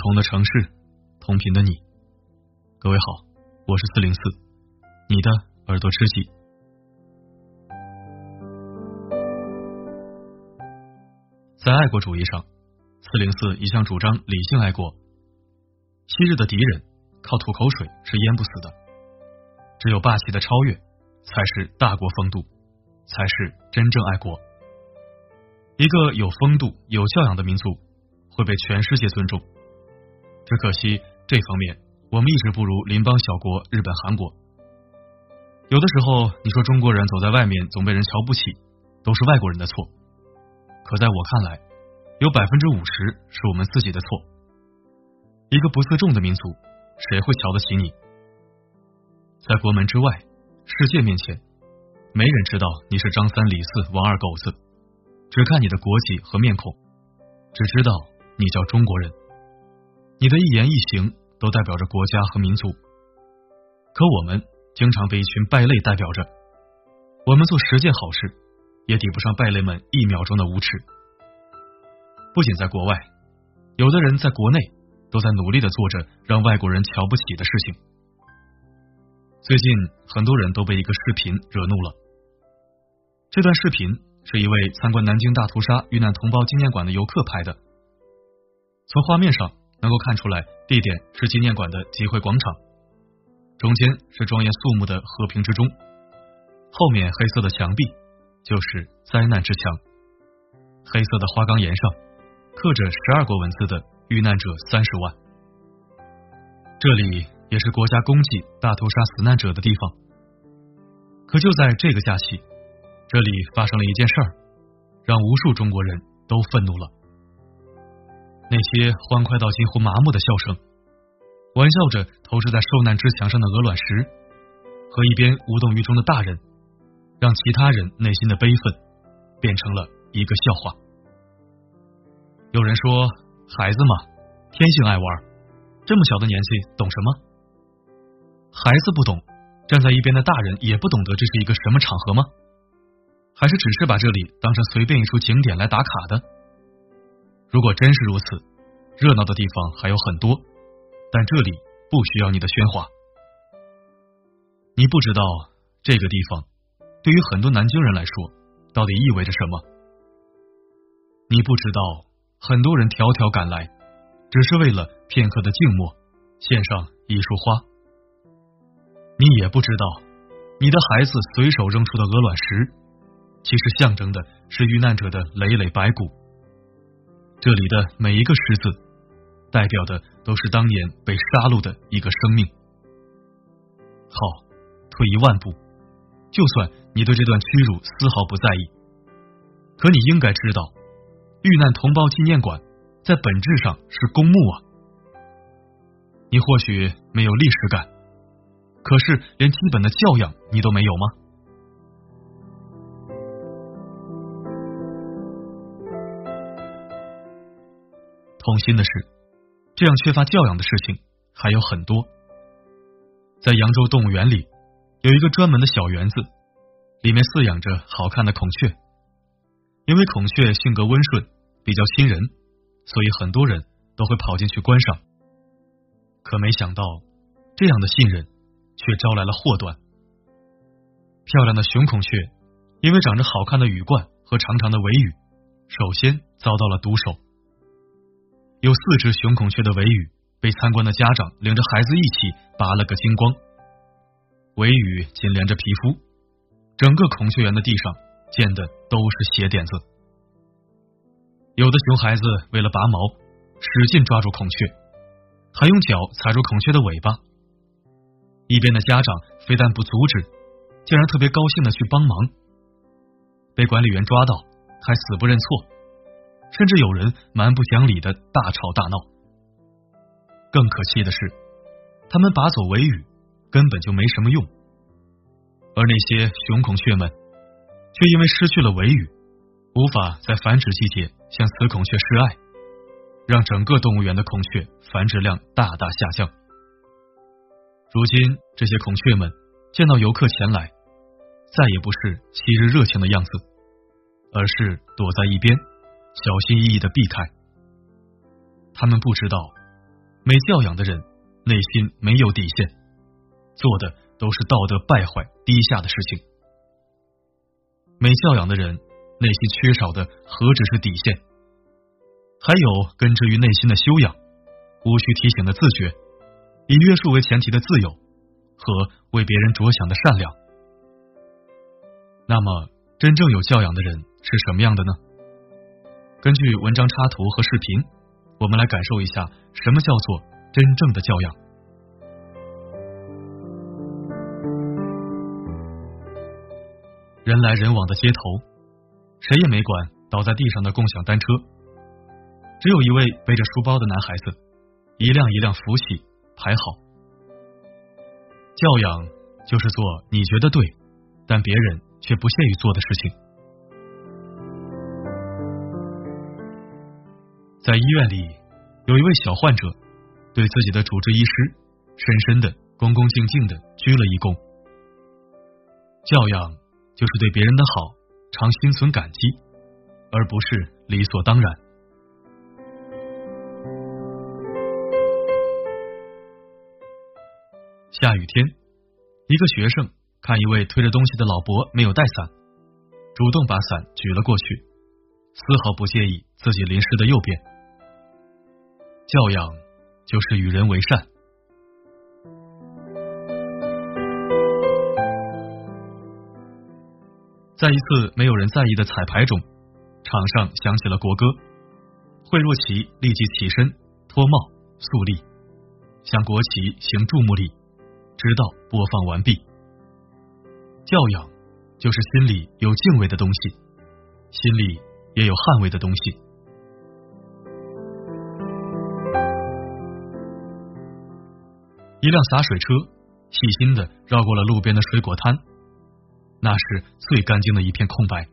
同的城市，同频的你。各位好，我是四零四，你的耳朵知己。在爱国主义上，四零四一向主张理性爱国。昔日的敌人靠吐口水是淹不死的，只有霸气的超越，才是大国风度，才是真正爱国。一个有风度、有教养的民族。会被全世界尊重，只可惜这方面我们一直不如邻邦小国日本、韩国。有的时候你说中国人走在外面总被人瞧不起，都是外国人的错。可在我看来，有百分之五十是我们自己的错。一个不自重的民族，谁会瞧得起你？在国门之外，世界面前，没人知道你是张三李四王二狗子，只看你的国籍和面孔，只知道。你叫中国人，你的一言一行都代表着国家和民族。可我们经常被一群败类代表着，我们做十件好事，也抵不上败类们一秒钟的无耻。不仅在国外，有的人在国内都在努力的做着让外国人瞧不起的事情。最近很多人都被一个视频惹怒了。这段视频是一位参观南京大屠杀遇难同胞纪念馆的游客拍的。从画面上能够看出来，地点是纪念馆的集会广场，中间是庄严肃穆的和平之钟，后面黑色的墙壁就是灾难之墙，黑色的花岗岩上刻着十二国文字的遇难者三十万，这里也是国家公祭大屠杀死难者的地方。可就在这个假期，这里发生了一件事儿，让无数中国人都愤怒了。那些欢快到近乎麻木的笑声，玩笑着投掷在受难之墙上的鹅卵石，和一边无动于衷的大人，让其他人内心的悲愤变成了一个笑话。有人说，孩子嘛，天性爱玩，这么小的年纪懂什么？孩子不懂，站在一边的大人也不懂得这是一个什么场合吗？还是只是把这里当成随便一处景点来打卡的？如果真是如此，热闹的地方还有很多，但这里不需要你的喧哗。你不知道这个地方对于很多南京人来说到底意味着什么。你不知道很多人迢迢赶来，只是为了片刻的静默，献上一束花。你也不知道你的孩子随手扔出的鹅卵石，其实象征的是遇难者的累累白骨。这里的每一个十字，代表的都是当年被杀戮的一个生命。好，退一万步，就算你对这段屈辱丝毫不在意，可你应该知道，遇难同胞纪念馆在本质上是公墓啊。你或许没有历史感，可是连基本的教养你都没有吗？痛心的是，这样缺乏教养的事情还有很多。在扬州动物园里，有一个专门的小园子，里面饲养着好看的孔雀。因为孔雀性格温顺，比较亲人，所以很多人都会跑进去观赏。可没想到，这样的信任却招来了祸端。漂亮的雄孔雀，因为长着好看的羽冠和长长的尾羽，首先遭到了毒手。有四只雄孔雀的尾羽被参观的家长领着孩子一起拔了个精光，尾羽紧连着皮肤，整个孔雀园的地上溅的都是血点子。有的熊孩子为了拔毛，使劲抓住孔雀，还用脚踩住孔雀的尾巴。一边的家长非但不阻止，竟然特别高兴的去帮忙。被管理员抓到，还死不认错。甚至有人蛮不讲理的大吵大闹。更可气的是，他们拔走尾羽根本就没什么用，而那些雄孔雀们却因为失去了尾羽，无法在繁殖季节向雌孔雀示爱，让整个动物园的孔雀繁殖量大大下降。如今，这些孔雀们见到游客前来，再也不是昔日热情的样子，而是躲在一边。小心翼翼的避开，他们不知道没教养的人内心没有底线，做的都是道德败坏、低下的事情。没教养的人内心缺少的何止是底线，还有根植于内心的修养，无需提醒的自觉，以约束为前提的自由和为别人着想的善良。那么，真正有教养的人是什么样的呢？根据文章插图和视频，我们来感受一下什么叫做真正的教养。人来人往的街头，谁也没管倒在地上的共享单车，只有一位背着书包的男孩子，一辆一辆扶起排好。教养就是做你觉得对，但别人却不屑于做的事情。在医院里，有一位小患者对自己的主治医师深深的、恭恭敬敬的鞠了一躬。教养就是对别人的好常心存感激，而不是理所当然。下雨天，一个学生看一位推着东西的老伯没有带伞，主动把伞举了过去，丝毫不介意自己淋湿的右边。教养就是与人为善。在一次没有人在意的彩排中，场上响起了国歌，惠若琪立即起身脱帽肃立，向国旗行注目礼，直到播放完毕。教养就是心里有敬畏的东西，心里也有捍卫的东西。一辆洒水车细心的绕过了路边的水果摊，那是最干净的一片空白。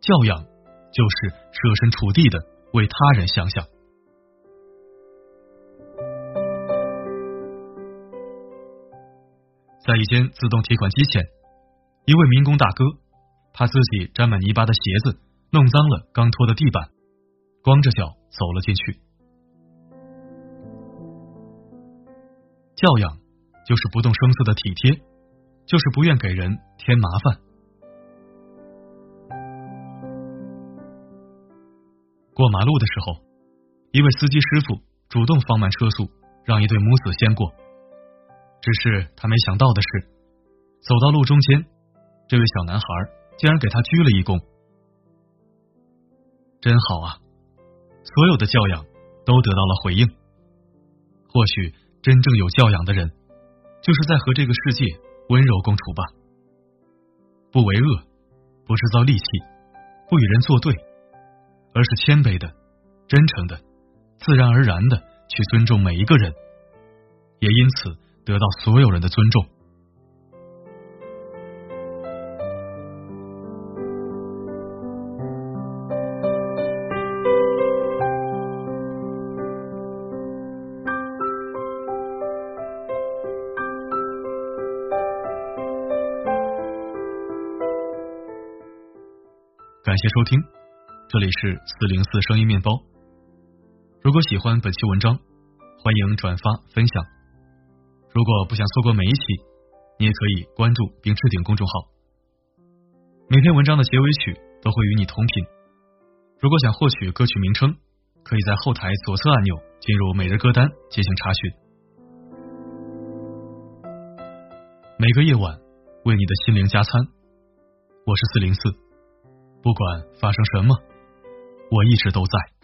教养就是设身处地的为他人想想。在一间自动提款机前，一位民工大哥怕自己沾满泥巴的鞋子弄脏了刚拖的地板，光着脚走了进去。教养就是不动声色的体贴，就是不愿给人添麻烦。过马路的时候，一位司机师傅主动放慢车速，让一对母子先过。只是他没想到的是，走到路中间，这位小男孩竟然给他鞠了一躬。真好啊！所有的教养都得到了回应。或许。真正有教养的人，就是在和这个世界温柔共处吧。不为恶，不制造戾气，不与人作对，而是谦卑的、真诚的、自然而然的去尊重每一个人，也因此得到所有人的尊重。感谢收听，这里是四零四声音面包。如果喜欢本期文章，欢迎转发分享。如果不想错过每一期，你也可以关注并置顶公众号。每篇文章的结尾曲都会与你同频。如果想获取歌曲名称，可以在后台左侧按钮进入每日歌单进行查询。每个夜晚为你的心灵加餐，我是四零四。不管发生什么，我一直都在。